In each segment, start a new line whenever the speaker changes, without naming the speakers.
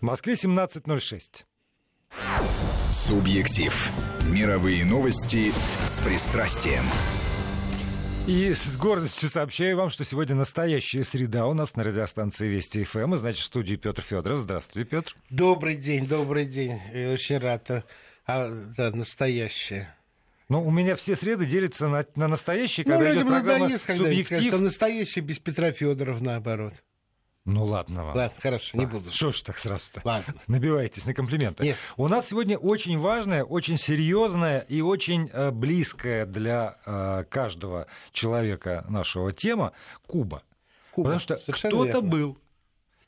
В Москве 17.06.
Субъектив. Мировые новости с пристрастием.
И с гордостью сообщаю вам, что сегодня настоящая среда у нас на радиостанции Вести ФМ. И, значит, в студии Петр Федоров. Здравствуйте, Петр.
Добрый день, добрый день. Я очень рад. А, а да, настоящая.
Ну, у меня все среды делятся на, на настоящие, когда ну, идет программа надоест, когда «Субъектив».
Когда настоящий без Петра Федорова, наоборот.
Ну ладно
вам. Ладно, хорошо, не буду.
Что ж так сразу-то?
Ладно.
Набивайтесь на комплименты.
Нет.
У нас сегодня очень важная, очень серьезная и очень э, близкая для э, каждого человека нашего тема Куба.
Куба.
Потому что кто-то был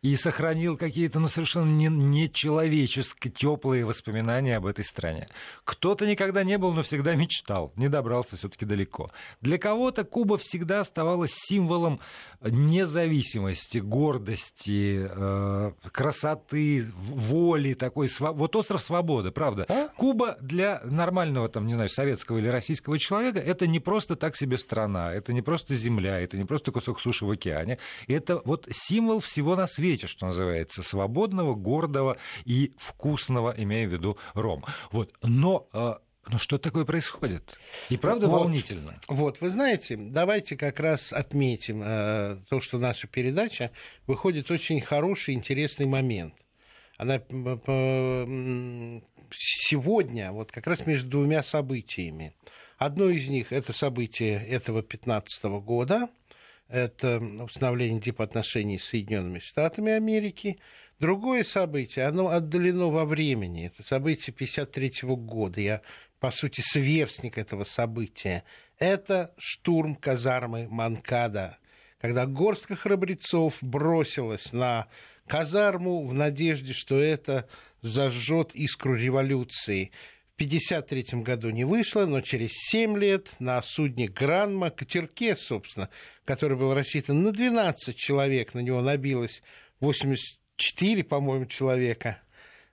и сохранил какие-то ну, совершенно не, нечеловеческие теплые воспоминания об этой стране. Кто-то никогда не был, но всегда мечтал, не добрался все-таки далеко. Для кого-то Куба всегда оставалась символом независимости, гордости, э, красоты, воли такой. Вот остров свободы, правда. А? Куба для нормального, там, не знаю, советского или российского человека это не просто так себе страна, это не просто земля, это не просто кусок суши в океане, это вот символ всего на свете свете, что называется, свободного, гордого и вкусного, имея в виду ром. Вот. Но э, но что такое происходит? И правда вот, волнительно.
Вот, вы знаете, давайте как раз отметим э, то, что наша передача выходит очень хороший, интересный момент. Она э, сегодня вот как раз между двумя событиями. Одно из них это событие этого 15 года, это установление типа отношений с Соединенными Штатами Америки. Другое событие, оно отдалено во времени. Это событие 1953 года. Я, по сути, сверстник этого события. Это штурм казармы Манкада, когда горстка храбрецов бросилась на казарму в надежде, что это зажжет искру революции. 1953 году не вышло, но через 7 лет на судне «Гранма», катерке, собственно, который был рассчитан на 12 человек, на него набилось 84, по-моему, человека,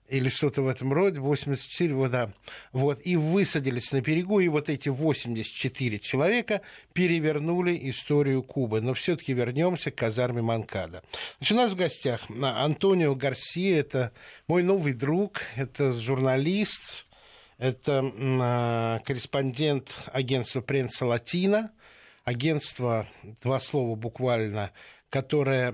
или что-то в этом роде, 84, вот, да. Вот, и высадились на берегу, и вот эти 84 человека перевернули историю Кубы. Но все таки вернемся к казарме Манкада. Значит, у нас в гостях Антонио Гарсия, это мой новый друг, это журналист, это а, корреспондент агентства «Пресса Латина», агентство, два слова буквально, которое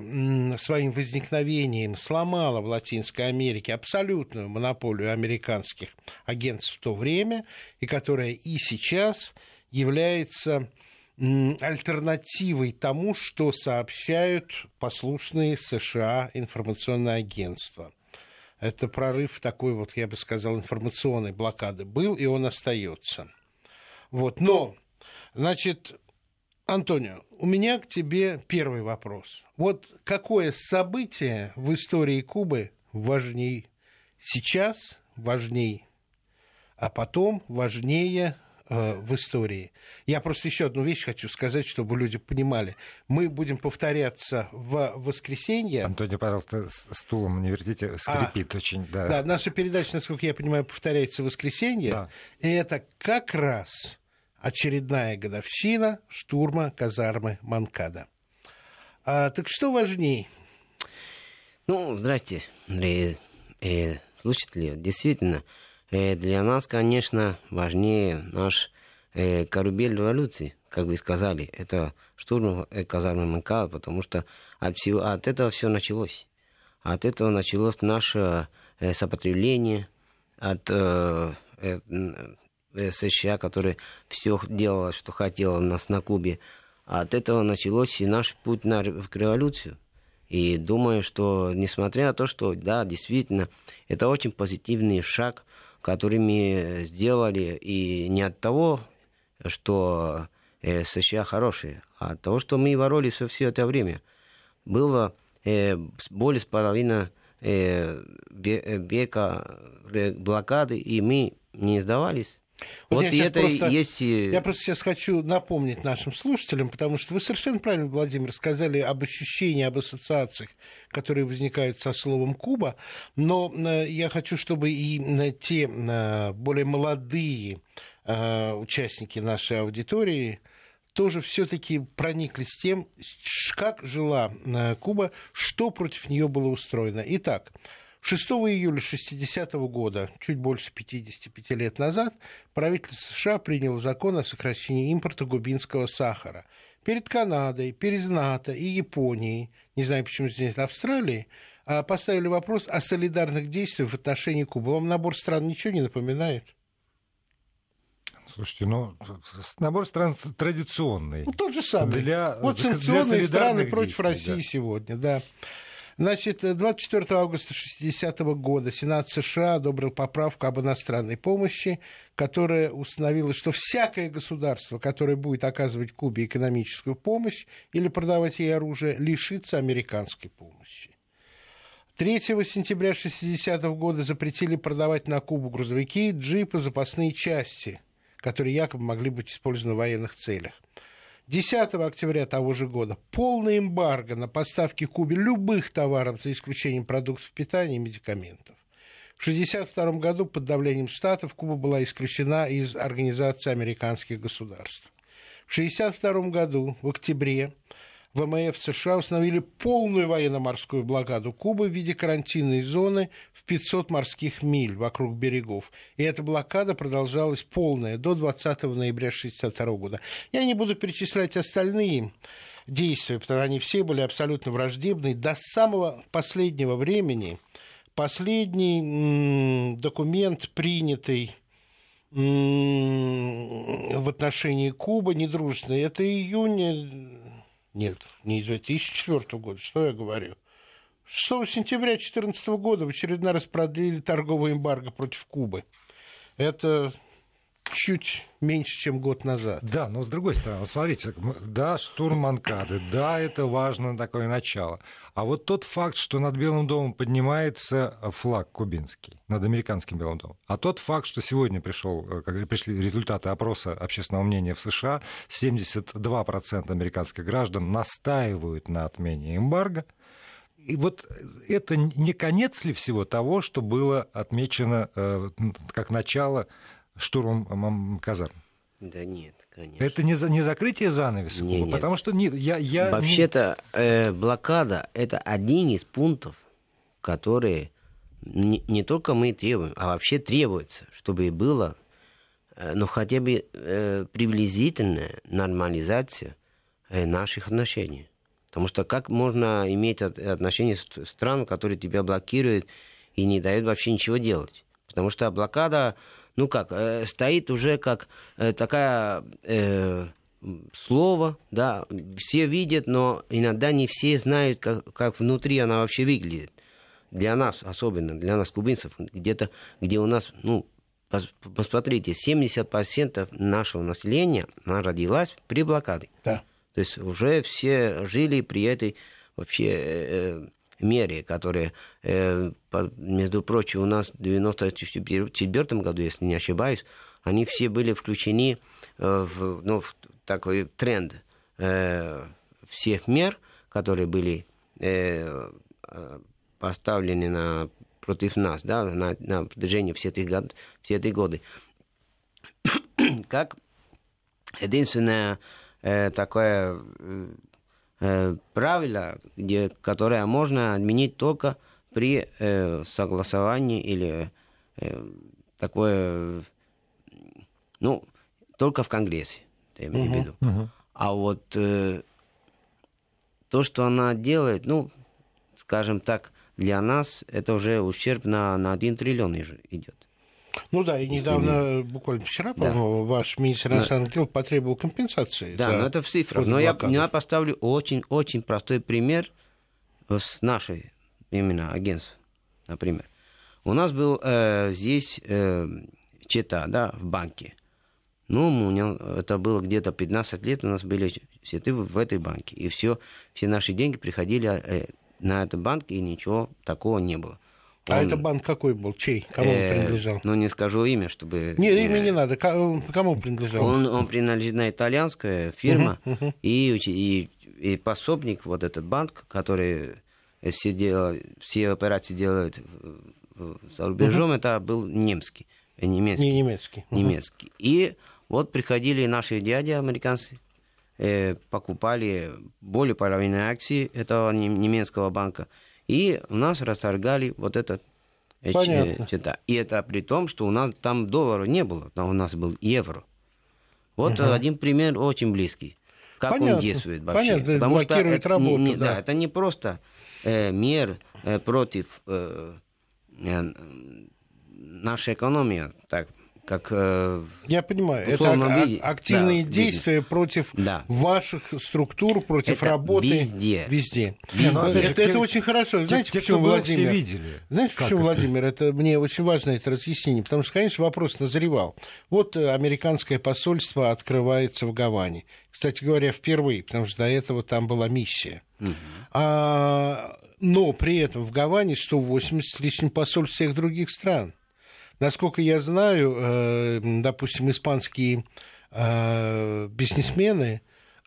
своим возникновением сломало в Латинской Америке абсолютную монополию американских агентств в то время, и которое и сейчас является альтернативой тому, что сообщают послушные США информационные агентства. Это прорыв такой вот, я бы сказал, информационной блокады был, и он остается. Вот. Но, значит, Антонио, у меня к тебе первый вопрос. Вот какое событие в истории Кубы важней сейчас, важней, а потом важнее в истории. Я просто еще одну вещь хочу сказать, чтобы люди понимали. Мы будем повторяться в воскресенье.
Антонио, пожалуйста, стулом не вертите, скрипит
а,
очень. Да.
да, наша передача, насколько я понимаю, повторяется в воскресенье. Да. И это как раз очередная годовщина штурма казармы Манкада. А, так что важнее?
Ну, здрасте, Андрей, э, слушатели. Действительно, Э, для нас, конечно, важнее наш э, корабель революции, как вы сказали. Это штурм э, казармы МК, потому что от, всего, от этого все началось. От этого началось наше э, сопротивление от э, э, э США, которое все делало, что хотело нас на Кубе. От этого началось и наш путь на, к революцию. И думаю, что несмотря на то, что, да, действительно, это очень позитивный шаг – которыми сделали и не от того, что э, США хорошие, а от того, что мы боролись все это время. Было э, более с половины э, века блокады, и мы не сдавались.
Вот, вот я, это просто, есть... я просто сейчас хочу напомнить нашим слушателям, потому что вы совершенно правильно, Владимир, сказали об ощущении, об ассоциациях, которые возникают со словом Куба, но э, я хочу, чтобы и э, те э, более молодые участники нашей аудитории тоже все-таки прониклись тем, как жила Куба, что против нее было устроено. Итак, 6 июля 60 года, чуть больше 55 лет назад, правительство США приняло закон о сокращении импорта губинского сахара. Перед Канадой, перед НАТО и Японией, не знаю, почему здесь Австралии, а, поставили вопрос о солидарных действиях в отношении Кубы. Вам набор стран ничего не напоминает?
Слушайте, ну, набор стран традиционный.
Ну, тот же самый.
Для,
вот
для
санкционные страны против России
да.
сегодня, да. Значит, 24 августа 60 года Сенат США одобрил поправку об иностранной помощи, которая установила, что всякое государство, которое будет оказывать Кубе экономическую помощь или продавать ей оружие, лишится американской помощи. 3 сентября 60 года запретили продавать на Кубу грузовики, джипы, запасные части, которые якобы могли быть использованы в военных целях. 10 октября того же года полное эмбарго на поставки Кубе любых товаров, за исключением продуктов питания и медикаментов. В 1962 году под давлением Штатов Куба была исключена из Организации американских государств. В 1962 году, в октябре, ВМФ США установили полную военно-морскую блокаду Кубы в виде карантинной зоны в 500 морских миль вокруг берегов. И эта блокада продолжалась полная до 20 ноября 1962 года. Я не буду перечислять остальные действия, потому что они все были абсолютно враждебны. До самого последнего времени последний документ, принятый в отношении Кубы, недружественный, это июня нет, не 2004 года, что я говорю. 6 сентября 2014 года в очередной раз продлили торговый эмбарго против Кубы. Это чуть меньше, чем год назад.
Да, но с другой стороны, смотрите, да, штурм Манкады, да, это важно такое начало. А вот тот факт, что над Белым домом поднимается флаг кубинский, над американским Белым домом, а тот факт, что сегодня пришел, когда пришли результаты опроса общественного мнения в США, 72% американских граждан настаивают на отмене эмбарго, и вот это не конец ли всего того, что было отмечено э, как начало штурмом казарм?
Да нет, конечно.
Это не, не закрытие занавеса,
Не, нет.
потому что не, я, я
Вообще-то э, блокада это один из пунктов, которые не, не только мы требуем, а вообще требуется, чтобы было э, ну, хотя бы э, приблизительная нормализация э, наших отношений. Потому что как можно иметь от- отношения с страной, которые тебя блокируют и не дают вообще ничего делать? Потому что блокада, ну как, э, стоит уже как э, такая э, слово, да, все видят, но иногда не все знают, как, как внутри она вообще выглядит. Для нас, особенно для нас, кубинцев, где-то, где у нас, ну, пос- посмотрите, 70% нашего населения, она родилась при блокаде.
Да.
То есть уже все жили при этой вообще э, э, мере, которая, э, между прочим, у нас в 1994 году, если не ошибаюсь, они все были включены э, в, ну, в такой тренд э, всех мер, которые были поставлены на, против нас да, на, на протяжении всех этих, год, все эти годы. Как единственное э, такое э, правило, где, которое можно отменить только при э, согласовании или э, такое, ну, только в Конгрессе, я имею в виду. А вот э, то, что она делает, ну, скажем так, для нас это уже ущерб на, на 1 триллион идет.
Ну да, и недавно, буквально вчера, по-моему, ваш министр иностранных дел потребовал компенсации.
Да, но это в цифрах. Но я, я поставлю очень-очень простой пример с нашей именно агентства, например. У нас был э, здесь э, чета, да, в банке. Ну, у меня, это было где-то 15 лет, у нас были счеты в, в этой банке. И все, все наши деньги приходили э, на этот банк, и ничего такого не было.
А
Он,
это банк какой был? Чей? Кому он
э,
принадлежал?
Ну, не скажу имя, чтобы...
Нет,
э,
имя не надо. Он- Кому принадлежал?
он, он принадлежит на итальянская фирма, И, учи- и, и пособник, вот этот банк, который все, дела, все операции в- за рубежом, это был немский, э, немецкий.
Не немецкий. Мгм.
немецкий. И вот приходили наши дяди американцы, э, покупали более половины акций этого нем- немецкого банка, и у нас расторгали вот этот
Понятно.
ч- И это при том, что у нас там доллара не было, там у нас был евро. Вот э, один пример очень близкий. Как
Понятно.
он действует вообще.
Понятно,
Потому что это не-
работу,
не-
да.
да, это не просто э, мер э, против э, э, нашей экономии, так как э,
Я понимаю, это ак-
виде,
активные
да,
действия против
Да.
ваших структур, против
Это
работы
везде.
Везде.
Не, ну,
это, это очень хорошо.
Те-
Знаете,
те,
почему, Владимир?
все видели.
Знаете,
Как
почему,
это?
Владимир, это мне очень важно это разъяснение, потому что, конечно, вопрос назревал. Вот э, американское посольство открывается в Гаване. Кстати говоря, впервые, потому что до этого там была миссия. А, но при этом в Гаване 180 с лишним посольств всех других стран. Насколько я знаю, э, допустим, испанские э, бизнесмены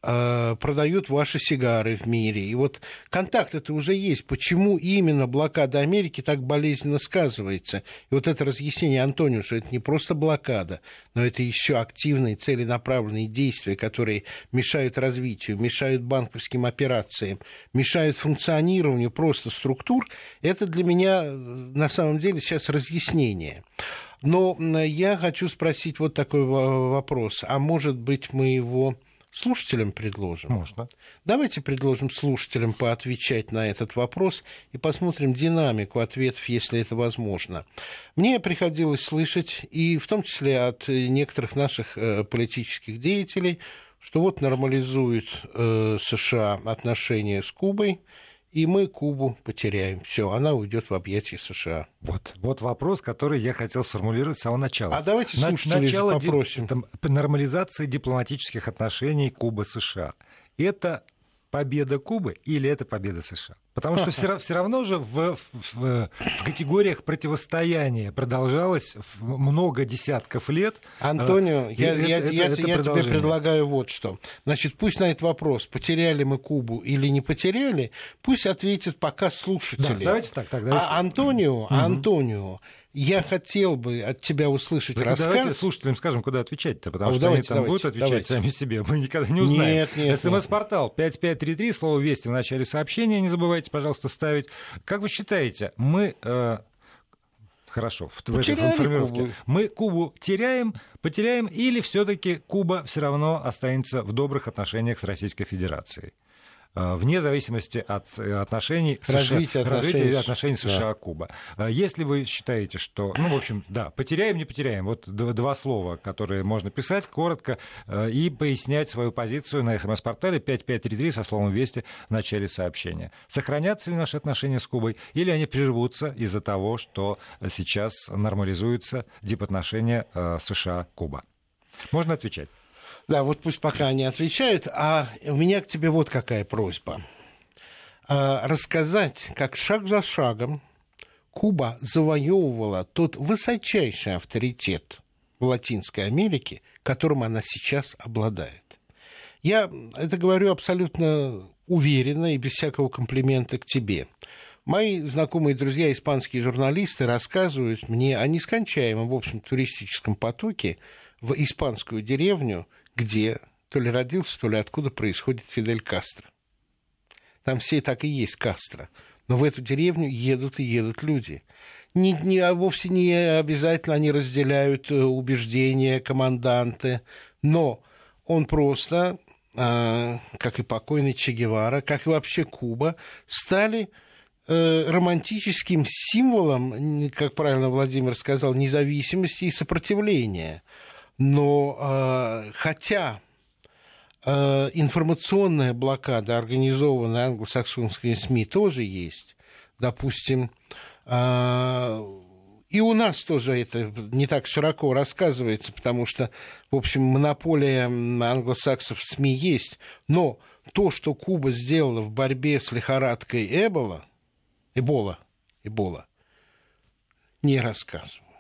продают ваши сигары в мире. И вот контакт это уже есть. Почему именно блокада Америки так болезненно сказывается? И вот это разъяснение Антонио, что это не просто блокада, но это еще активные целенаправленные действия, которые мешают развитию, мешают банковским операциям, мешают функционированию просто структур, это для меня э, на самом деле сейчас разъяснение. Но я хочу спросить вот такой во- вопрос. А может быть, мы его слушателям предложим?
Можно.
Давайте предложим слушателям поотвечать на этот вопрос и посмотрим динамику ответов, если это возможно. Мне приходилось слышать, и в том числе от некоторых наших э, политических деятелей, что вот нормализует э, США отношения с Кубой, и мы Кубу потеряем. Все, она уйдет в объятия США.
Вот, вот вопрос, который я хотел сформулировать с самого начала.
А давайте
На-
слушателей
начало ди-
попросим.
там, нормализации дипломатических отношений Кубы-США. Это победа Кубы или это победа США? Потому что все, равно же в, в- в категориях противостояния продолжалось много десятков лет.
Антонио,
Э,
я,
это-
я-
это-
я-
это
я тебе предлагаю вот что. Значит, пусть на этот вопрос, потеряли мы Кубу или не потеряли, пусть ответят пока слушатели.
Да, давайте так, тогда если-
А Антонио, Антонио, я хотел бы от тебя услышать
Так
рассказ.
Давайте слушателям скажем, куда отвечать-то, потому
А,
что
давайте,
они там
давайте,
будут отвечать
давайте.
сами себе. Мы никогда не узнаем.
Нет, нет,
СМС-портал 5533, слово «Вести» в начале сообщения. Не забывайте, пожалуйста, ставить. Как вы считаете, мы... э, Хорошо, в, в этой
Потеряли
формулировке.
Кубу.
Мы Кубу теряем, потеряем, или все-таки Куба все равно останется в добрых отношениях с Российской Федерацией? Э, Вне зависимости от э, отношений
Развития
США, развития
отношений с-
отношений. США-Куба. Э, Если вы считаете, что, ну, в общем, да, потеряем, не потеряем, вот два слова, которые можно писать коротко и пояснять свою позицию на смс-портале 5533 со словом «Вести» в начале сообщения. Сохранятся ли наши отношения с Кубой или они прервутся из-за того, что сейчас нормализуются дипотношения США-Куба? Можно отвечать.
Да, вот пусть пока они отвечают. А у меня к тебе вот какая просьба. А, рассказать, как шаг за шагом Куба завоевывала тот высочайший авторитет в Латинской Америке, которым она сейчас обладает. Я это говорю абсолютно уверенно и без всякого комплимента к тебе. Мои знакомые друзья, испанские журналисты, рассказывают мне о нескончаемом, в общем, туристическом потоке в испанскую деревню, где то ли родился, то ли откуда происходит Фидель Кастро. Там все так и есть Кастро. Но в эту деревню едут и едут люди. Не, не, а вовсе не обязательно они разделяют э, убеждения команданты, но он просто, а, как и покойный Че Гевара, как и вообще Куба, стали э, романтическим символом, как правильно Владимир сказал, независимости и сопротивления. Но э, хотя э, информационная блокада, организованная англосаксонскими СМИ, тоже есть. Допустим, э, и у нас тоже это не так широко рассказывается, потому что, в общем, монополия англосаксов в СМИ есть. Но то, что Куба сделала в борьбе с лихорадкой Эбола, Эбола, Эбола, не рассказывают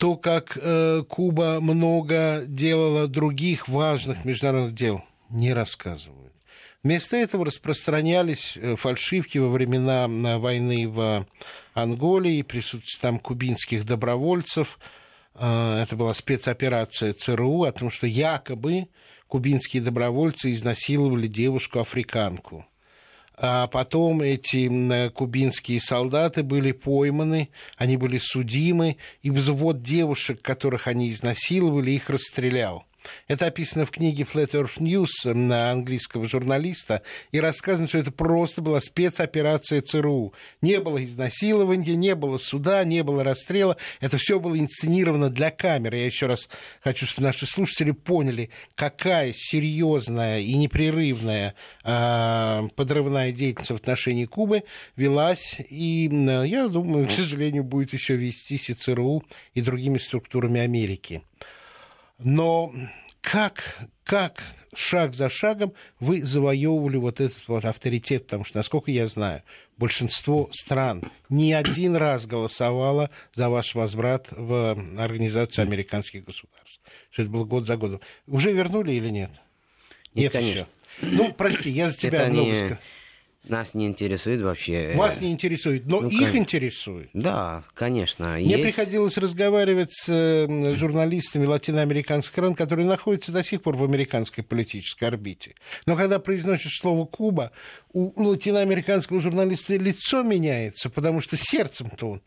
то, как э, Куба много делала других важных международных дел, не рассказывают. Вместо этого распространялись э, фальшивки во времена э, войны в Анголе и присутствие там кубинских добровольцев. Э, Это была спецоперация ЦРУ о том, что якобы кубинские добровольцы изнасиловали девушку-африканку. А потом эти кубинские солдаты были пойманы, они были судимы, и взвод девушек, которых они изнасиловали, их расстрелял. Это описано в книге Flat Earth News на английского журналиста, и рассказано, что это просто была спецоперация ЦРУ. Не было изнасилования, не было суда, не было расстрела. Это все было инсценировано для камеры. Я еще раз хочу, чтобы наши слушатели поняли, какая серьезная и непрерывная э, подрывная деятельность в отношении Кубы велась. И э, я думаю, к сожалению, будет еще вестись и ЦРУ, и другими структурами Америки. Но как, как шаг за шагом вы завоевывали вот этот вот авторитет, потому что, насколько я знаю, большинство стран не один раз голосовало за ваш возврат в Организацию американских государств. Что это было год за годом. Уже вернули или нет?
Нет, нет еще.
Ну, прости, я за тебя
это
много
не...
сказал.
Нас не интересует вообще.
Вас не интересует, но
ну,
их интересует.
Да, конечно.
Мне
есть...
приходилось разговаривать с э, журналистами латиноамериканских стран, которые находятся до сих пор в американской политической орбите. Но когда произносишь слово Куба, у латиноамериканского журналиста лицо меняется, потому что сердцем-то он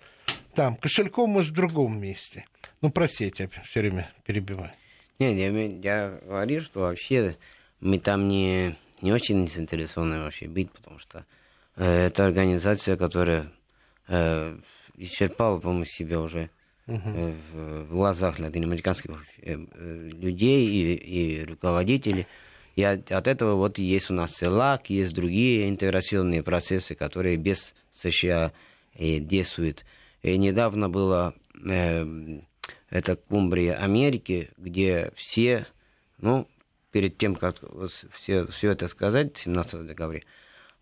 там, кошельком, может, в другом месте. Ну, прости, я все время перебиваю.
Нет, я, я говорю, что вообще мы там не не очень заинтересованы вообще быть, потому что э, это организация, которая э, исчерпала, по-моему, себя уже э, в, глазах латиноамериканских э, э, людей и, и руководителей. И от, от этого вот есть у нас ЦЕЛАК, есть другие интеграционные процессы, которые без США э, действуют. И недавно было э, это Кумбрия Америки, где все, ну, перед тем, как все, все это сказать, 17 декабря,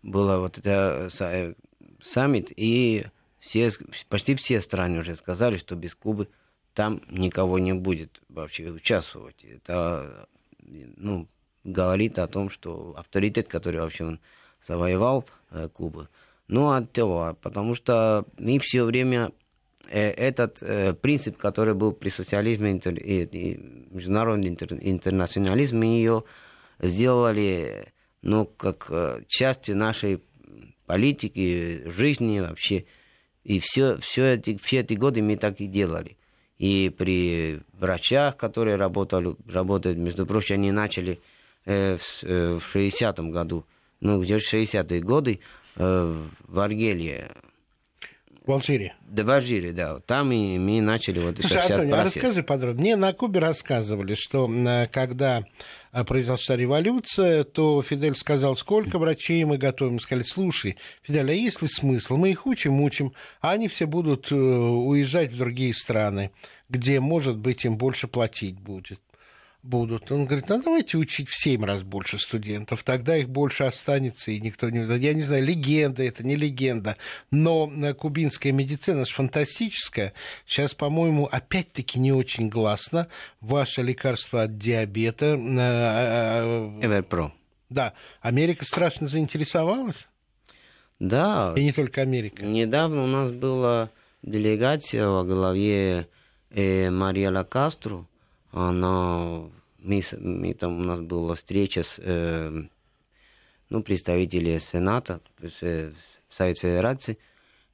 было вот это э, саммит, и все, почти все страны уже сказали, что без Кубы там никого не будет вообще участвовать. Это ну, говорит о том, что авторитет, который вообще он завоевал э, Кубы, ну, от того, потому что мы все время Э, этот э, принцип, который был при социализме и, и международном интер, интернационализме, ее сделали ну, как э, часть нашей политики, жизни вообще. И все, все, эти, все эти годы мы так и делали. И при врачах, которые работали, работают, между прочим, они начали э, в, э, в 60-м году, ну, где-то 60-е годы э, в Аргелии
в Алжире.
Да, в Алжире, да. Там и мы начали вот
Слушай, Антоний, а расскажи подробно. Мне на Кубе рассказывали, что когда а, произошла революция, то Фидель сказал, сколько врачей мы готовим. Сказали, слушай, Фидель, а есть ли смысл? Мы их учим, учим, а они все будут э, уезжать в другие страны, где, может быть, им больше платить будет будут. Он говорит, ну давайте учить в семь раз больше студентов, тогда их больше останется, и никто не... Я не знаю, легенда это, не легенда, но э, кубинская медицина же фантастическая. Сейчас, по-моему, опять-таки не очень гласно. Ваше лекарство от диабета... Э,
э, Эверпро.
Да. Америка страшно заинтересовалась?
Да.
И не только Америка.
Недавно у нас была делегация во главе э, Мария Лакастру, она, мы, мы, там у нас была встреча с э, ну, представителями Сената, э, Совет Федерации,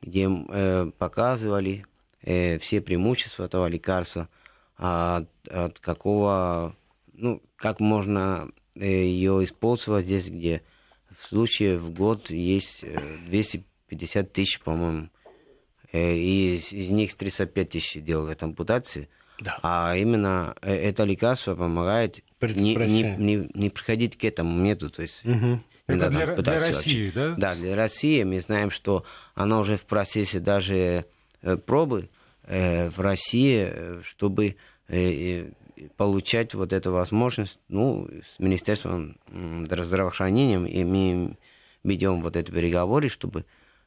где э, показывали э, все преимущества этого лекарства, от, от какого, ну, как можно э, ее использовать здесь, где в случае в год есть 250 тысяч, по-моему, э, и из, них 305 тысяч делают ампутации.
Да.
А именно э, это лекарство помогает не, не, не, не приходить к этому методу. То есть
угу.
Это для, для России, да?
Да, для России. Мы знаем, что она уже в процессе даже э, пробы э, в России, чтобы получать вот эту возможность, ну, с Министерством здравоохранения, и мы ведем вот эти переговоры, чтобы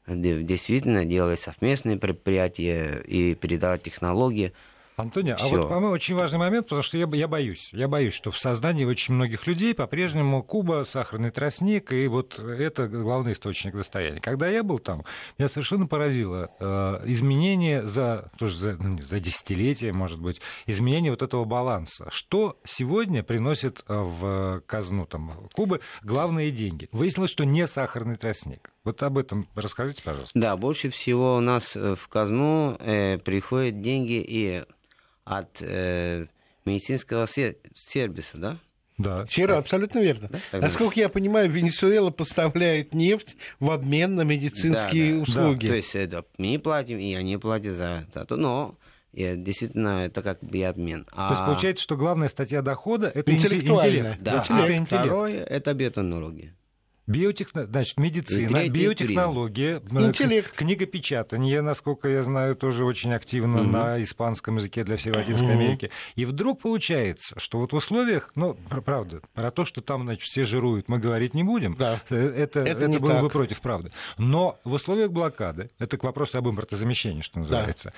действительно делать совместные предприятия и передавать технологии
Антония, а вот, по-моему, очень важный момент, потому что я, я боюсь. Я боюсь, что в сознании очень многих людей по-прежнему Куба, сахарный тростник, и вот это главный источник достояния. Когда я был там, меня совершенно поразило э, изменение за, тоже за, ну, за десятилетие, может быть, изменение вот этого баланса. Что сегодня приносит э, в казну там, Кубы главные деньги? Выяснилось, что не сахарный тростник. Вот об этом расскажите, пожалуйста.
Да, больше всего у нас э, в казну э, приходят деньги и от э, медицинского се- сервиса, да?
Да.
Вчера, абсолютно верно.
Так
Насколько я понимаю, Венесуэла поставляет нефть в обмен на медицинские
Да, да.
услуги.
То есть это мы платим, и они платят за, за то, но э, действительно это как бы обмен. А,
То есть получается, что главная статья дохода это интеллект.
да,
Это
а
интеллект.
второе это биотехнология.
Биотехно... Значит, медицина,
третий
биотехнология, э,
Интеллект.
к- книгопечатание, насколько я знаю, тоже очень активно
Мгм.
на испанском языке для всей Латинской
Мгм.
Америки. И вдруг получается, что вот в условиях, ну, пр- правда, про то, что там, значит, все жируют, мы говорить не будем.
Да.
Э, Это,
Это
это,
не
было
так.
бы против правды. Но в условиях блокады, это к вопросу об импортозамещении, что называется,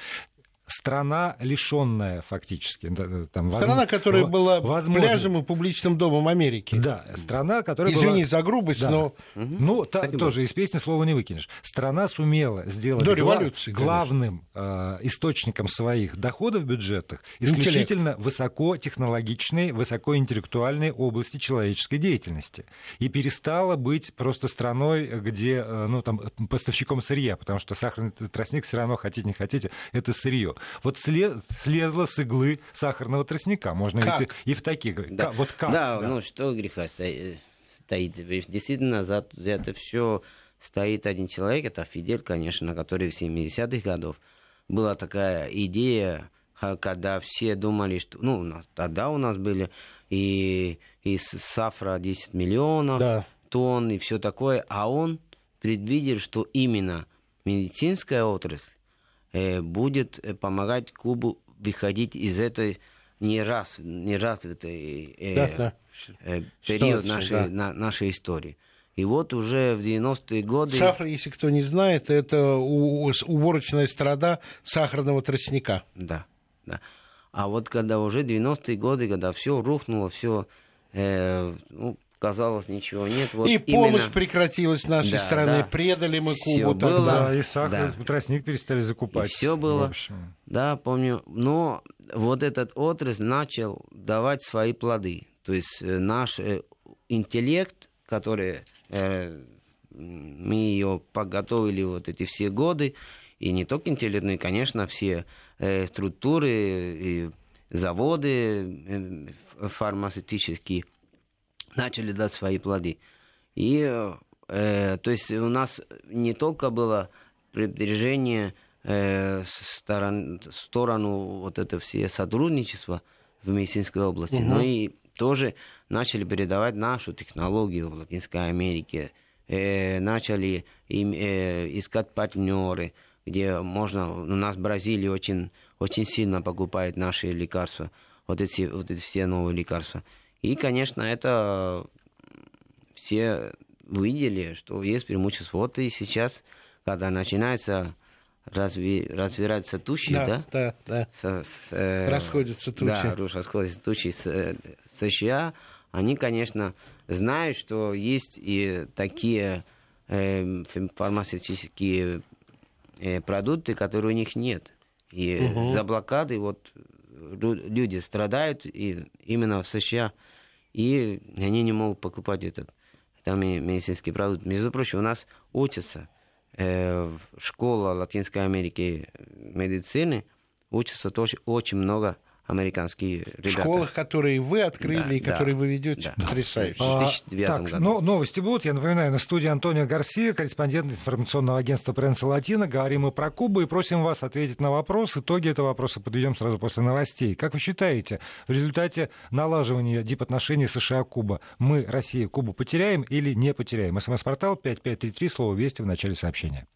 страна, лишенная фактически. Там, воз-
Страна, которая была
возможно-
пляжем и публичным домом Америки.
Да, страна, которая
Извини
была...
за грубость,
Да.
но
Ну, та-
Так
тоже из песни слова не выкинешь. Страна сумела сделать
До
гла-
революции, конечно.
главным э, источником своих доходов бюджетных исключительно высокотехнологичные, высокоинтеллектуальные области человеческой деятельности. И перестала быть просто страной, где, э, ну, там, поставщиком сырья, потому что сахарный тростник все равно, хотите не хотите, это сырье. Вот сле- слезла с иглы сахарного тростника. Можно
Как?
ведь и в такие... говорить.
Да.
Ка- Вот как?
Да,
да.
ну что греха стоит. стоит. Действительно, за, за это все стоит один человек, это Фидель, конечно, который в 70-х годов была такая идея, когда все думали, что... Ну, у нас, тогда у нас были и, и с- сафра 10 миллионов
Да.
тонн и все такое, а он предвидел, что именно медицинская отрасль э, будет э, помогать Кубу выходить из этой нераз, неразвитой э,
Да, да.
э, период
Ситуации,
нашей,
да.
на- нашей истории. И вот уже в 90-е годы...
сафра, если кто не знает, это у- уборочная страда сахарного тростника.
Да, да. А вот когда уже 90-е годы, когда все рухнуло, все, ну, казалось, ничего нет. Вот
и
именно-
помощь прекратилась нашей
Да,
стороны.
да.
Предали мы
Всё
Кубу
было.
тогда.
И сахар,
Да.
тростник перестали закупать.
И всё было. Да, помню. Но вот этот отрасль начал давать свои плоды. То есть э, наш э, интеллект, который э, мы ее подготовили вот эти все годы, и не только интеллект, но и, конечно, все э, структуры и заводы э, фармацевтические начали дать свои плоды. И э, то есть у нас не только было продвижение э, сторон, сторону вот это все сотрудничество в медицинской области, но и тоже начали передавать нашу технологию в Латинской Америке, э, начали им, э, искать партнеры, где можно, у нас в Бразилии очень, очень сильно покупает наши лекарства, вот эти, вот эти все новые лекарства. И, конечно, это все увидели, что есть преимущество. Вот и сейчас, когда начинается разви, развиваться тучи, да,
Да, да, да.
со- с, э,
Расходятся тучи.
Да, расходятся тучи с э, США. Они, конечно, знают, что есть и такие э, фарм- фармацевтические э, продукты, которые у них нет. И за блокады вот люди страдают и именно в США, и они не могут покупать этот там и медицинский продукт. Между прочим, у нас учатся э, школа Латинской Америки медицины, учатся тоже очень много американских
В
ребят.
школах, которые вы открыли
Да,
и
да.
которые вы ведете,
Да.
потрясающе.
В
А,
2009
так,
году.
но новости будут. Я напоминаю, на студии Антонио Гарсия, корреспондент информационного агентства Пресса Латина. Говорим мы про Кубу и просим вас ответить на вопрос. Итоги этого вопроса подведем сразу после новостей. Как вы считаете, в результате налаживания дипотношений США-Куба мы, Россия, Кубу потеряем или не потеряем? СМС-портал 5533, слово «Вести» в начале сообщения.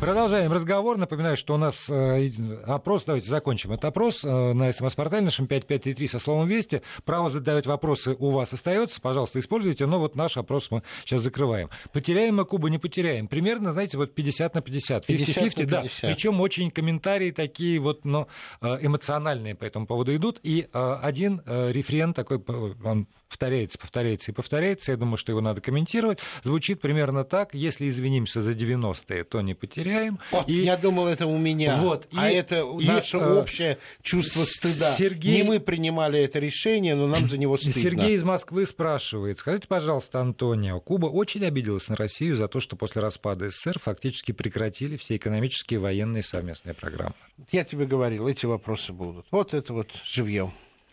Продолжаем разговор. Напоминаю, что у нас э, опрос, давайте закончим этот опрос э, на СМС-портале нашем 5533 со словом «Вести». Право задавать вопросы у вас остается, пожалуйста, используйте, но вот наш опрос мы сейчас закрываем. Потеряем мы Кубу, не потеряем. Примерно, знаете, вот 50 на 50. 50 50, да. Причем очень комментарии такие вот, но э, эмоциональные по этому поводу идут. И один рефрен такой, он повторяется, повторяется и повторяется, я думаю, что его надо комментировать, звучит примерно так, если извинимся за 90-е, то не потеряем.
Вот, и... Я думал, это у меня, вот, а и, это и, наше и, э, общее чувство стыда. Сергей... Не мы принимали это решение, но нам за него стыдно.
Сергей из Москвы спрашивает, скажите, пожалуйста, Антонио, Куба очень обиделась на Россию за то, что после распада СССР фактически прекратили все экономические и военные совместные программы.
Я тебе говорил, эти вопросы будут. Вот это вот живьем.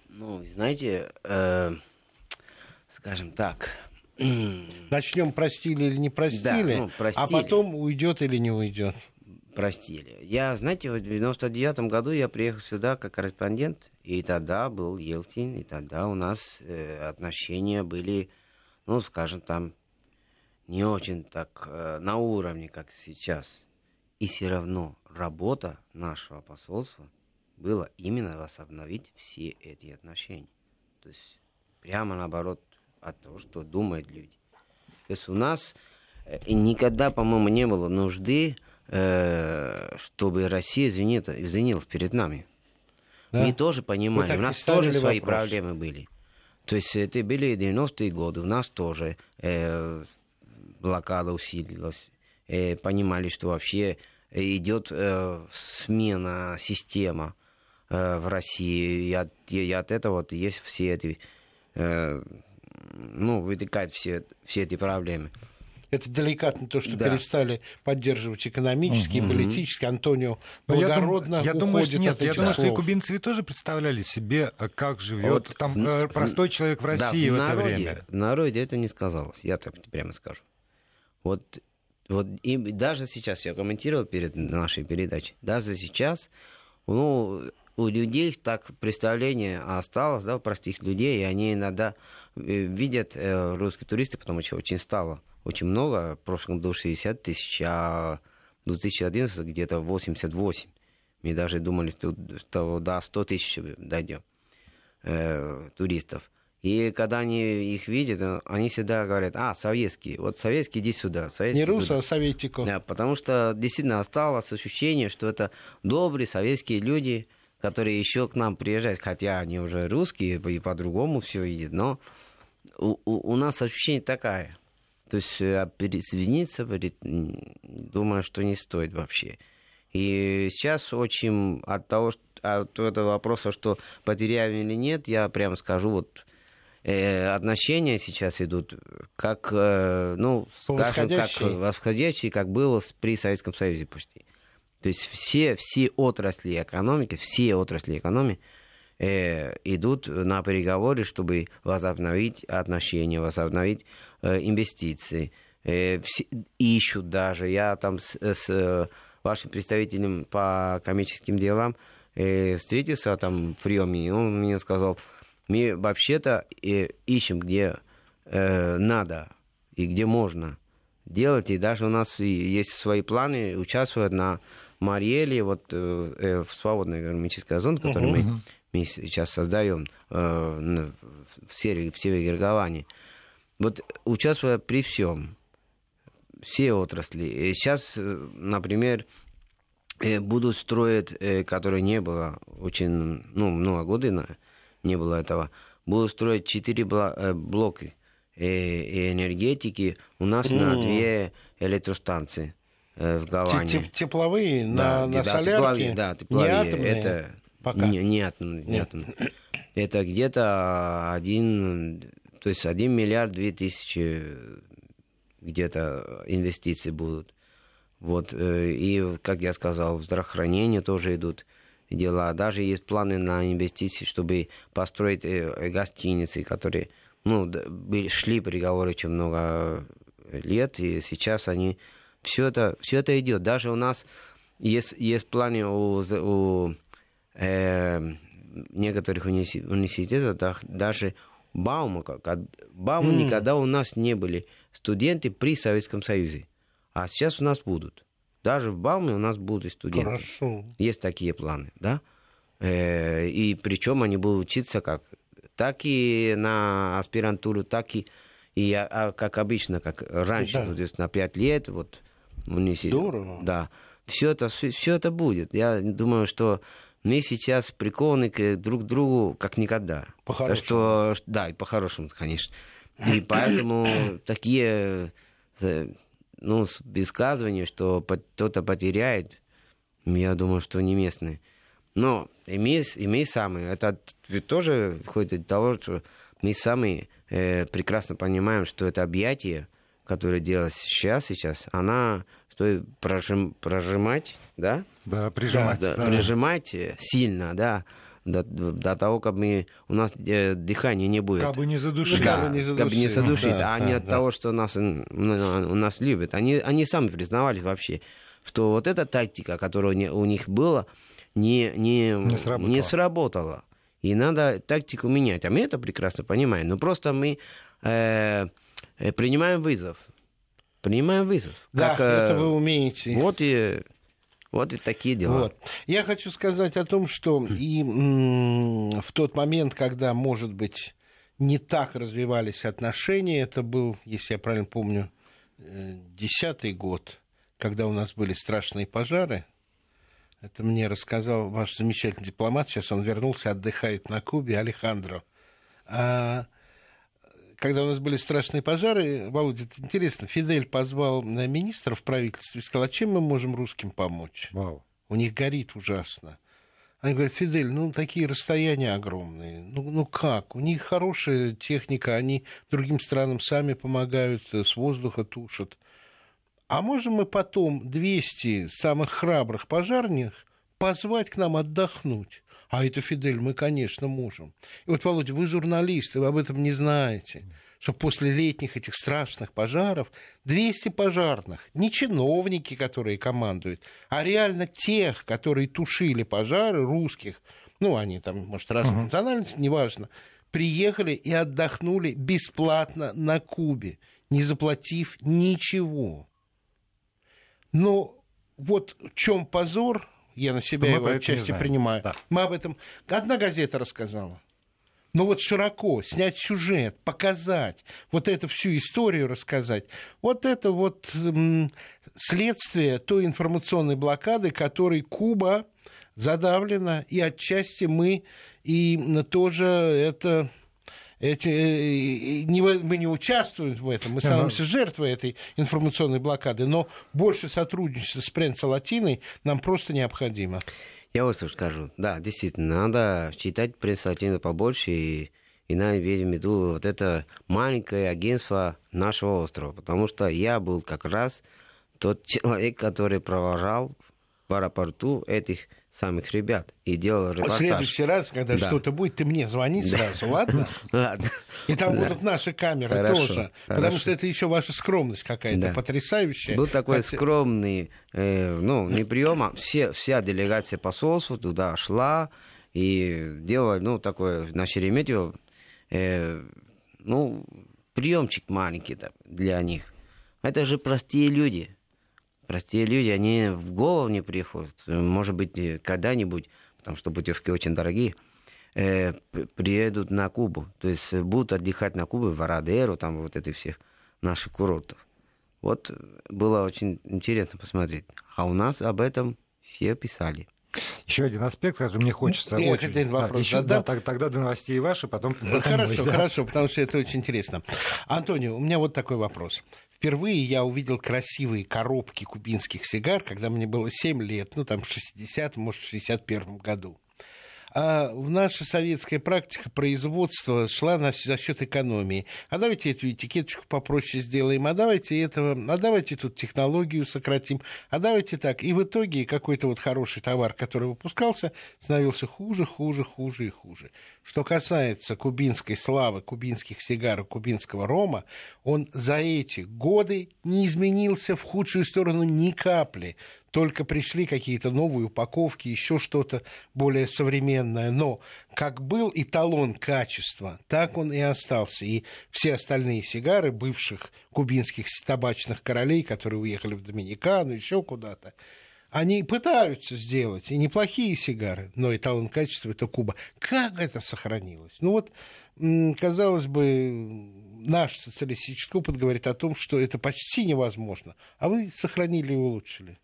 Ну, знаете, э скажем так.
Начнем простили или не простили, да, ну, простили, а потом уйдет или не уйдет.
Простили. Я, знаете, в 99 году я приехал сюда как корреспондент, и тогда был Елтин, и тогда у нас э, отношения были, ну, скажем, там не очень так э, на уровне, как сейчас. И все равно работа нашего посольства была именно восстановить все эти отношения. То есть прямо наоборот от того, что думают люди. То есть у нас э, никогда, по-моему, не было нужды, э, чтобы Россия извинила, извинилась перед нами. Да? Мы тоже понимали, у нас тоже свои вопрос. проблемы были. То есть это были 90-е годы, у нас тоже э, блокада усилилась. Э, понимали, что вообще идет э, смена системы э, в России, и от, и от этого вот есть все эти э, ну, вытекают все, все эти проблемы.
Это деликатно то, что да. перестали поддерживать экономически угу. и политически. Антонио благородно
я
думаю, я думаю,
нет,
от
я думаю,
слов.
что и кубинцы тоже представляли себе, э, как живет вот, там в, э, простой человек в России да, в, в это
народе,
время.
В народе это не сказалось, я так прямо скажу. Вот, вот и даже сейчас я комментировал перед нашей передачей, даже сейчас, ну, у людей так представление осталось, да, у простых людей, и они иногда э, видят э, русские туристы, потому что очень стало очень много, в прошлом году 60 тысяч, а в 2011 где-то 88. Мы даже думали, что, что до 100 тысяч дойдем э, туристов. И когда они их видят, они всегда говорят, а, советские, вот советские, иди сюда. Советские
Не русы, а советику.
Да, потому что действительно осталось ощущение, что это добрые советские люди, которые еще к нам приезжают, хотя они уже русские, и по-другому все видят, но у, у, у нас ощущение такое. То есть э, извиниться, думаю, что не стоит вообще. И сейчас очень от того, от этого вопроса, что потеряем или нет, я прямо скажу, вот э, отношения сейчас идут как, э, ну, скажем, как восходящие, как было при Советском Союзе почти. То есть все, все отрасли экономики, все отрасли экономики э, идут на переговоры, чтобы возобновить отношения, возобновить э, инвестиции. Э, все, ищут даже. Я там с, с вашим представителем по коммерческим делам э, встретился там в приеме, и он мне сказал, мы вообще-то э, ищем, где э, надо и где можно делать, и даже у нас есть свои планы участвовать на Мариэле, вот э, э, в свободной экономической зоне, которую uh-huh. мы, мы сейчас создаем э, в серии в Севере Герговане, вот участвуя при всем, все отрасли. Сейчас, э, например, э, будут строить, которое не было очень, ну, много года не было этого, будут строить четыре блока энергетики у нас mm. на две электростанции. Э, в Гаване.
Тепловые на, да, на да, солярке? Тепловые,
да, тепловые. Не атомные? Это Пока. Не, не атомные. Не атомные. Это где-то один, то есть один миллиард две тысячи где-то инвестиций будут. Вот, э, и, как я сказал, в здравоохранение тоже идут дела. Даже есть планы на инвестиции, чтобы построить э, гостиницы, которые, ну, шли переговоры очень много лет, и сейчас они все это, все это идет. Даже у нас есть, есть планы у, у э, некоторых университетов, даже Баума, Баума mm. никогда у нас не были студенты при Советском Союзе. А сейчас у нас будут. Даже в Бауме у нас будут студенты.
Хорошо.
Есть такие планы, да? Э, и причем они будут учиться как так и на аспирантуру, так и, и а как обычно, как раньше,
Да.
то есть на 5 лет, вот у них се-
Здорово.
Да. Все это, все это будет. Я думаю, что мы сейчас прикованы к друг другу как никогда.
По-хорошему.
Так Что, да, и по-хорошему, конечно. И поэтому такие ну, высказывания, что кто-то потеряет, я думаю, что не местные. Но и мы, и мы сами, это тоже выходит от того, что мы сами э, прекрасно понимаем, что это объятие, которое делалось сейчас, сейчас, она стоит прожим, прожимать, да?
Да, прижимать.
Да,
да.
прижимать э, сильно, да, до, до того, как мы, у нас э, дыхания не будет.
Кабы не задушили.
Ну,
Да,
не
как бы не задушить,
Да,
а
да,
не от
да.
того, что нас, ну, у нас любят. Они, они сами признавали вообще, что вот эта тактика, которая у не- них была, не, не,
Не сработала.
не сработала. И надо тактику менять. А мы это прекрасно понимаем. Но просто мы э, принимаем вызов. Принимаем вызов.
Да,
Как, э,
это вы умеете.
Вот и, вот и такие дела.
Вот. Я хочу сказать о том, что и в тот момент, когда, может быть, не так развивались отношения, это был, если я правильно помню, э, десятый год, когда у нас были страшные пожары. Это мне рассказал ваш замечательный дипломат. Сейчас он вернулся, отдыхает на Кубе, Алехандро. А, когда у нас были страшные пожары, Володя, это интересно, Фидель позвал э, министра в правительстве и сказал, а чем мы можем русским помочь?
Вау.
У них горит ужасно. Они говорят, Фидель, ну такие расстояния огромные. Ну, ну как? У них хорошая техника, они другим странам сами помогают, э, с воздуха тушат. А можем мы потом 200 самых храбрых пожарных позвать к нам отдохнуть? А это, Фидель, мы, конечно, можем. И вот, Володя, вы журналисты, вы об этом не знаете что после летних этих страшных пожаров 200 пожарных, не чиновники, которые командуют, а реально тех, которые тушили пожары русских, ну, они там, может, разной национальности, неважно, приехали и отдохнули бесплатно на Кубе, не заплатив ничего. Но вот в чем позор, я на себя
Мы
его отчасти принимаю.
Да.
Мы об этом... Одна газета рассказала. Но вот широко снять сюжет, показать, вот эту всю историю рассказать, вот это вот м, следствие той информационной блокады, которой Куба задавлена, и отчасти мы и тоже это эти, э, не, в- мы не участвуем в этом, мы
Не, ну-
становимся жертвой этой информационной блокады, но больше сотрудничества с Пренцо Латиной нам просто необходимо.
Я вот что скажу. Да, действительно, надо читать пресс латино побольше и, и надо иметь в виду вот это маленькое агентство нашего острова. Потому что я был как раз тот человек, который провожал в аэропорту этих самых ребят и делал
В
репортаж.
следующий раз, когда
Да.
что-то будет, ты мне звони сразу, ладно?
Ладно.
И там
Да.
будут наши камеры
Хорошо,
тоже. Потому что это еще ваша скромность какая-то
Да.
потрясающая.
Был такой
Хотя-
скромный, э, ну, не прием, а все, вся делегация посольства туда шла и делала, ну, такой на Шереметьево, э, ну, приемчик маленький для них. Это же простые люди. Простые люди, они в голову не приходят. Может быть, когда-нибудь, потому что путевки очень дорогие, э, приедут на Кубу. То есть э, будут отдыхать на Кубе, в Варадеру, там вот этих всех наших курортов. Вот э, было очень интересно посмотреть. А у нас об этом все писали.
Еще один аспект, который мне хочется
Я
очень...
один вопрос
еще,
задам.
да, так- тогда до новостей ваши, потом... потом
Хорошо,
мой, да.
хорошо, потому что это очень интересно. Антонио, у меня вот такой вопрос. Впервые я увидел красивые коробки кубинских сигар, когда мне было 7 лет, ну там в 60 может, в 61 году. А в наша советская практика производства шла на, за счет экономии. А давайте эту этикеточку попроще сделаем, а давайте этого, а давайте тут технологию сократим, а давайте так. И в итоге какой-то вот хороший товар, который выпускался, становился хуже, хуже, хуже и хуже. Что касается кубинской славы, кубинских сигар кубинского рома, он за эти годы не изменился в худшую сторону ни капли. Только пришли какие-то новые упаковки, еще что-то более современное. Но как был эталон качества, так он и остался. И все остальные сигары бывших кубинских табачных королей, которые уехали в Доминикану, еще куда-то, они пытаются сделать и неплохие сигары, но эталон качества это Куба. Как это сохранилось? Ну вот, казалось бы, наш социалистический опыт говорит о том, что это почти невозможно, а вы сохранили и улучшили.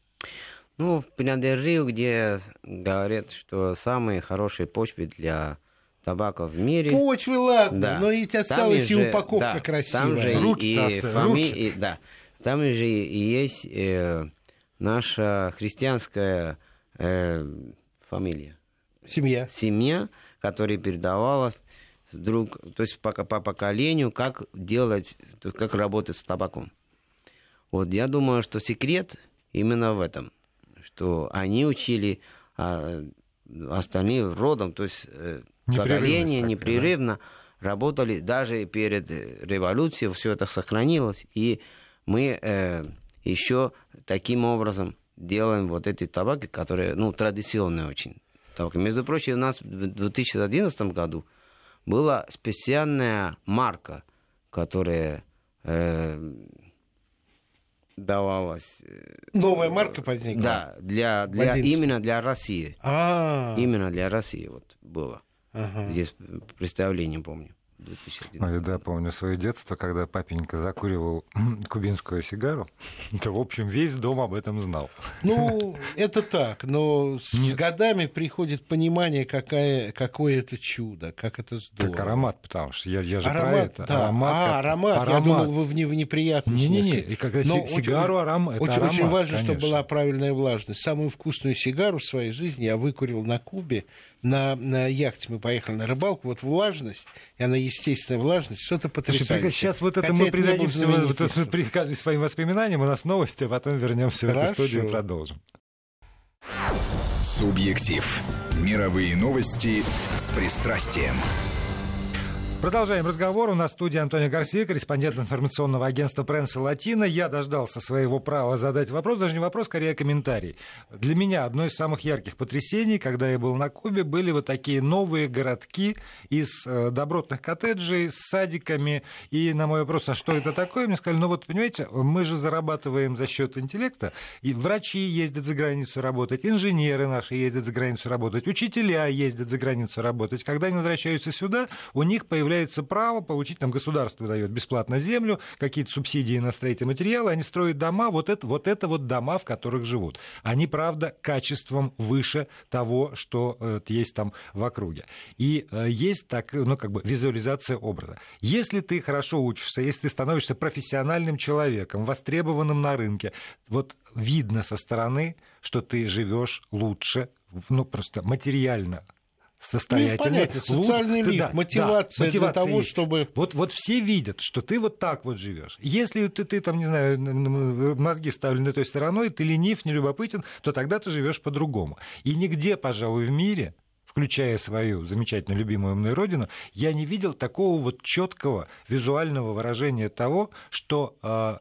Ну, в Пинадеррио, где говорят, что самые хорошие почвы для табака в мире.
Почвы, ладно, да. но ведь осталась там и же, упаковка да, красивая.
Там же руки и, фами... и, да, там же и есть э, наша христианская э, фамилия.
Семья.
Семья, которая передавалась друг, то есть по, по поколению, как делать, как работать с табаком. Вот я думаю, что секрет именно в этом, что они учили а, остальные родом, то есть э, поколение непрерывно да? работали, даже перед революцией все это сохранилось, и мы э, еще таким образом делаем вот эти табаки, которые, ну, традиционные очень. Табаки. Между прочим, у нас в 2011 году была специальная марка, которая э, давалась. Э,
Новая марка возникла?
Да, для, для, именно для России. А-а-а. Именно для России вот было. Ага. Здесь представление помню.
2011 Да, помню свое детство, когда папенька закуривал кубинскую сигару, то, в общем, весь дом об этом знал.
Ну, это так, но с Нет. годами приходит понимание, какая, какое это чудо, как это здорово.
Как аромат, потому что я, я же
аромат,
про это.
Да. Аромат, а, аромат, аромат. я думал, вы в, не, в неприятном
Не-не-не, и когда но сигару очень, аром, это
очень,
аромат,
очень важно,
конечно.
чтобы была правильная влажность. Самую вкусную сигару в своей жизни я выкурил на Кубе, на, на яхте мы поехали на рыбалку, вот влажность, и она естественная влажность, что-то потрясающее.
сейчас вот это Хотя мы это придадимся вот, вот, при каждым своим воспоминаниям, у нас новости, а потом вернемся Хорошо. в эту студию и продолжим.
Субъектив. Мировые новости с пристрастием.
Продолжаем разговор. У нас в студии Антонио Гарсия, корреспондент информационного агентства «Пресса Латина». Я дождался своего права задать вопрос, даже не вопрос, скорее комментарий. Для меня одно из самых ярких потрясений, когда я был на Кубе, были вот такие новые городки из э, добротных коттеджей с садиками. И на мой вопрос, а что это такое, мне сказали, ну вот, понимаете, мы же зарабатываем за счет интеллекта, и врачи ездят за границу работать, инженеры наши ездят за границу работать, учителя ездят за границу работать. Когда они возвращаются сюда, у них появляется появляется право получить, там государство дает бесплатно землю, какие-то субсидии на строительные материалы, они строят дома, вот это, вот это вот дома, в которых живут. Они, правда, качеством выше того, что э, есть там в округе. И э, есть так, ну, как бы визуализация образа. Если ты хорошо учишься, если ты становишься профессиональным человеком, востребованным на рынке, вот видно со стороны, что ты живешь лучше, ну, просто материально состоятельный.
Ну, социальный лифт, да, мотивация, да, мотивация для того,
есть.
чтобы...
Вот, вот все видят, что ты вот так вот живешь. Если ты, ты там, не знаю, мозги ставлены той стороной, ты ленив, нелюбопытен, то тогда ты живешь по-другому. И нигде, пожалуй, в мире включая свою замечательно любимую мной родину, я не видел такого вот четкого визуального выражения того, что э,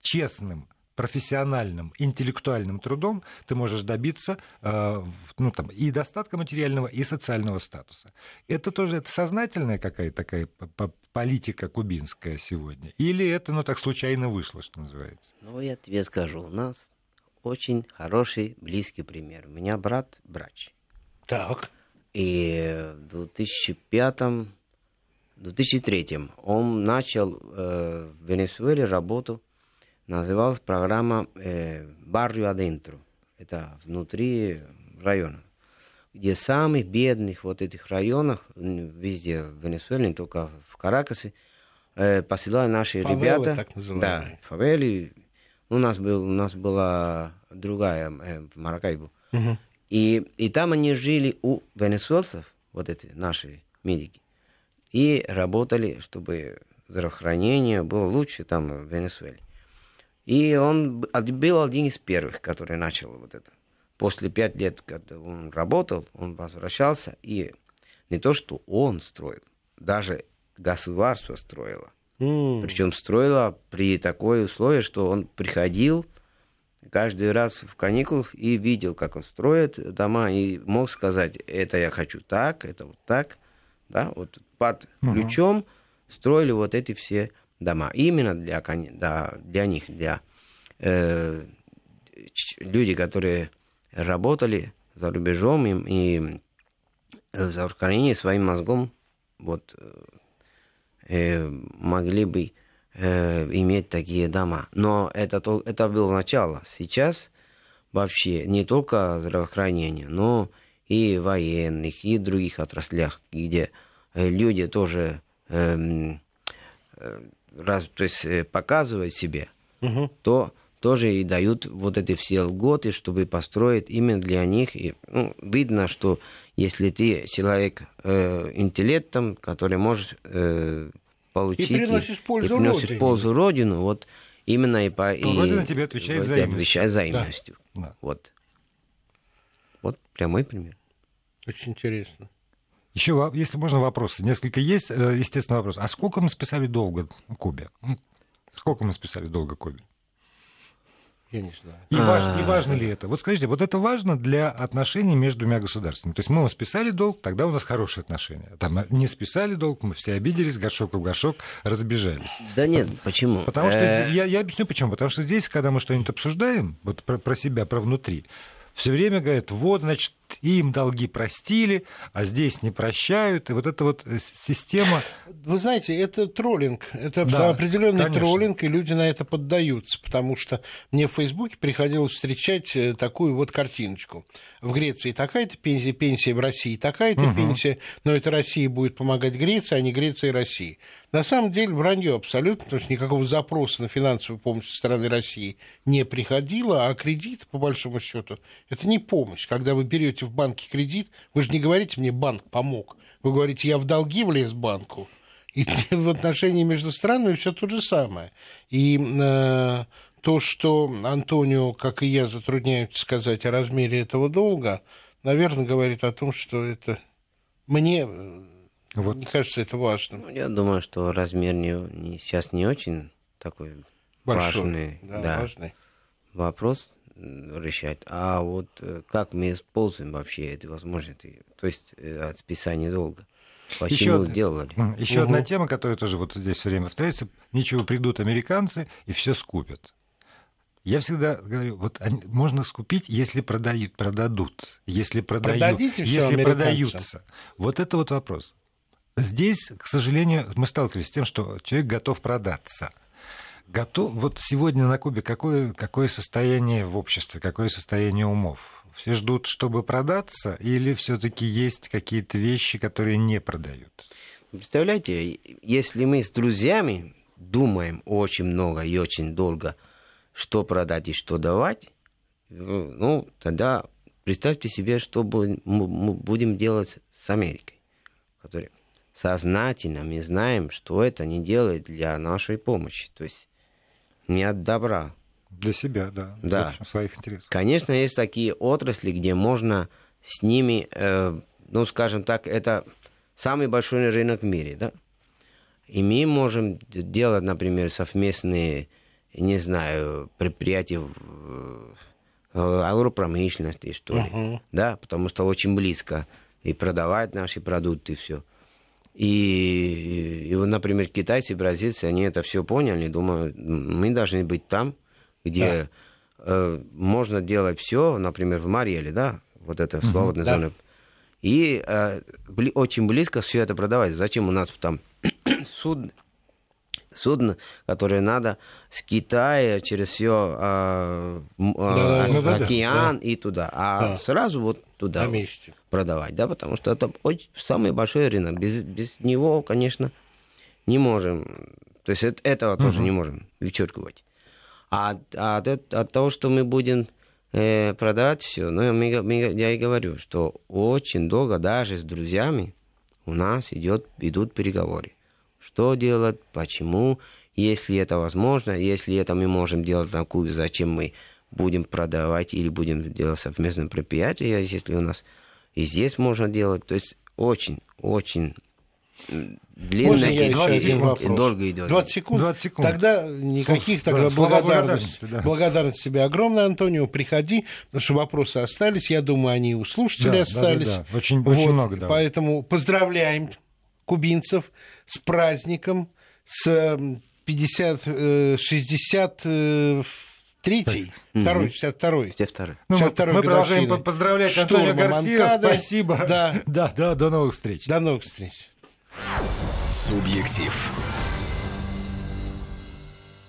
честным профессиональным, интеллектуальным трудом ты можешь добиться э, ну, там, и достатка материального, и социального статуса. Это тоже это сознательная какая-то такая политика кубинская сегодня? Или это, ну, так случайно вышло, что называется?
Ну, я тебе скажу, у нас очень хороший, близкий пример. У меня брат врач.
Так.
И в 2005 2003 он начал э, в Венесуэле работу называлась программа э, «Баррио Адентро». Это внутри района, где самых бедных вот этих районах, везде в Венесуэле, не только в Каракасе, э, посылали наши
фавелы,
ребята.
так
да, фавели. У нас, был, у нас была другая э, в Маракайбу. Угу. И, и там они жили у венесуэльцев, вот эти наши медики, и работали, чтобы здравоохранение было лучше там в Венесуэле. И он был один из первых, который начал вот это. После пять лет, когда он работал, он возвращался, и не то, что он строил, даже государство строило. Mm. Причем строило при такой условии, что он приходил каждый раз в каникулах и видел, как он строит дома, и мог сказать, это я хочу так, это вот так. Да, вот под
Мгм.
ключом строили вот эти все дома. Именно для, да, для них, для э, людей, которые работали за рубежом и, и э, за Украине своим мозгом вот, э, могли бы э, иметь такие дома. Но это, то- это было начало. Сейчас вообще не только здравоохранение, но и военных, и других отраслях, где э, люди тоже эм, э, раз, то есть, э, показывают себе,
Мгм.
то тоже и дают вот эти все льготы, чтобы построить именно для них. И, ну, видно, что если ты человек э, интеллектом, который может э, получить...
приносишь пользу
и приносишь
Родине.
пользу Родину, вот именно и по... и,
Родина тебе отвечает
вот,
взаимностью.
отвечает взаимностью.
Да.
Вот. Вот прямой пример.
Очень интересно.
Еще, если можно, вопросы. Несколько есть, э, естественно, вопрос. А сколько мы списали долго Кубе? Сколько мы списали долго Кубе?
Я не знаю.
И,
А.
важ- и важно ли это? Вот скажите, вот это важно для отношений между двумя государствами? То есть мы списали долг, тогда у нас хорошие отношения. Там э, не списали долг, мы все обиделись, горшок в горшок, разбежались.
Да нет, почему?
Потому что
Э,
я, я объясню почему. Потому что здесь, когда мы что-нибудь обсуждаем, вот про, про себя, про внутри, все время говорят, вот, значит, им долги простили, а здесь не прощают. И вот эта вот э, система...
Вы знаете, это троллинг. Это
Да,
определенный
конечно.
троллинг, и люди на это поддаются. Потому что мне в Фейсбуке приходилось встречать э, такую вот картиночку. В Греции такая-то пенсия, пенсия в России такая-то пенсия, но это Россия будет помогать Греции, а не Греция и России. На самом деле вранье абсолютно, потому что никакого запроса на финансовую помощь со стороны России не приходило, а кредит, по большому счету, это не помощь. Когда вы берете в банке кредит, вы же не говорите мне банк помог, вы говорите я в долги влез банку. И в отношении между странами все то же самое. И э, то, что Антонио, как и я, затрудняются сказать о размере этого долга, наверное, говорит о том, что это мне э,
Вот.
не кажется это важным.
Ну, я думаю, что размер не, не- сейчас не очень такой
Большой,
важный
да,
да,
важный.
вопрос решать. А вот э, как мы используем вообще эти возможности, то есть э, от списания долга? Почему
Еще,
делали?
еще
Мгм.
одна тема, которая тоже вот здесь все время повторяется. Ничего, придут американцы и все скупят. Я всегда говорю, вот они- можно скупить, если продают, продадут, если продают,
Продадите
если продаются. Вот это вот вопрос. Здесь, к сожалению, мы сталкивались с тем, что человек готов продаться. Готов, вот сегодня на Кубе какое, какое состояние в обществе, какое состояние умов? Все ждут, чтобы продаться, или все-таки есть какие-то вещи, которые не продают?
Представляете, если мы с друзьями думаем очень много и очень долго, что продать и что давать, э, ну, тогда представьте себе, что мы будем делать с Америкой, которая сознательно мы знаем, что это не делает для нашей помощи, то есть не от добра.
Для себя, да.
Да.
В общем, своих интересов.
Конечно, есть такие отрасли, где можно с ними, э, ну, скажем так, это самый большой рынок в мире, да? И мы можем делать, например, совместные, не знаю, предприятия в э, агропромышленности, что ли,
Мгм.
да, потому что очень близко и продавать наши продукты, все. И, и например, китайцы, бразильцы, они это все поняли, думаю, мы должны быть там, где э, можно делать все, например, в Мариэле, да, вот это свободная
да.
зона. И э, бли- очень близко все это продавать. Зачем у нас там судно, судно, которое надо с Китая через все
Да, ну да, да,
океан и туда, а
Да.
сразу вот туда вот продавать, да, потому что это очень, самый большой рынок. Без, без него, конечно, не можем. То есть это- этого тоже не можем вычеркивать. А, а от, от того, что мы будем э, продавать все, ну, мы мы я и говорю, что очень долго даже с друзьями у нас идет, идут переговоры. Что делать, почему, если это возможно, если это мы можем делать на Кубе, зачем мы будем продавать или будем делать совместное предприятие, если у нас и здесь можно делать. То есть очень, очень длинно
Можно я
и,
еще
и- долго идет.
20 секунд?
20 секунд.
Тогда никаких тогда
да,
благодарности.
благодарности, да.
Благодарность тебе огромная, Антонио. Приходи, потому что вопросы остались. Я думаю, они у слушателей
Да, да,
остались.
да, да. Очень- очень много, да.
Поэтому поздравляем кубинцев с праздником, с м, 50, э, 63 второй, 62
Все вторые.
Ну, мы,
62-й
мы продолжаем поздравлять Антонио
штурма
Гарсио.
Монкады.
Спасибо.
Да.
да, да, до новых встреч.
До новых встреч.
Субъектив.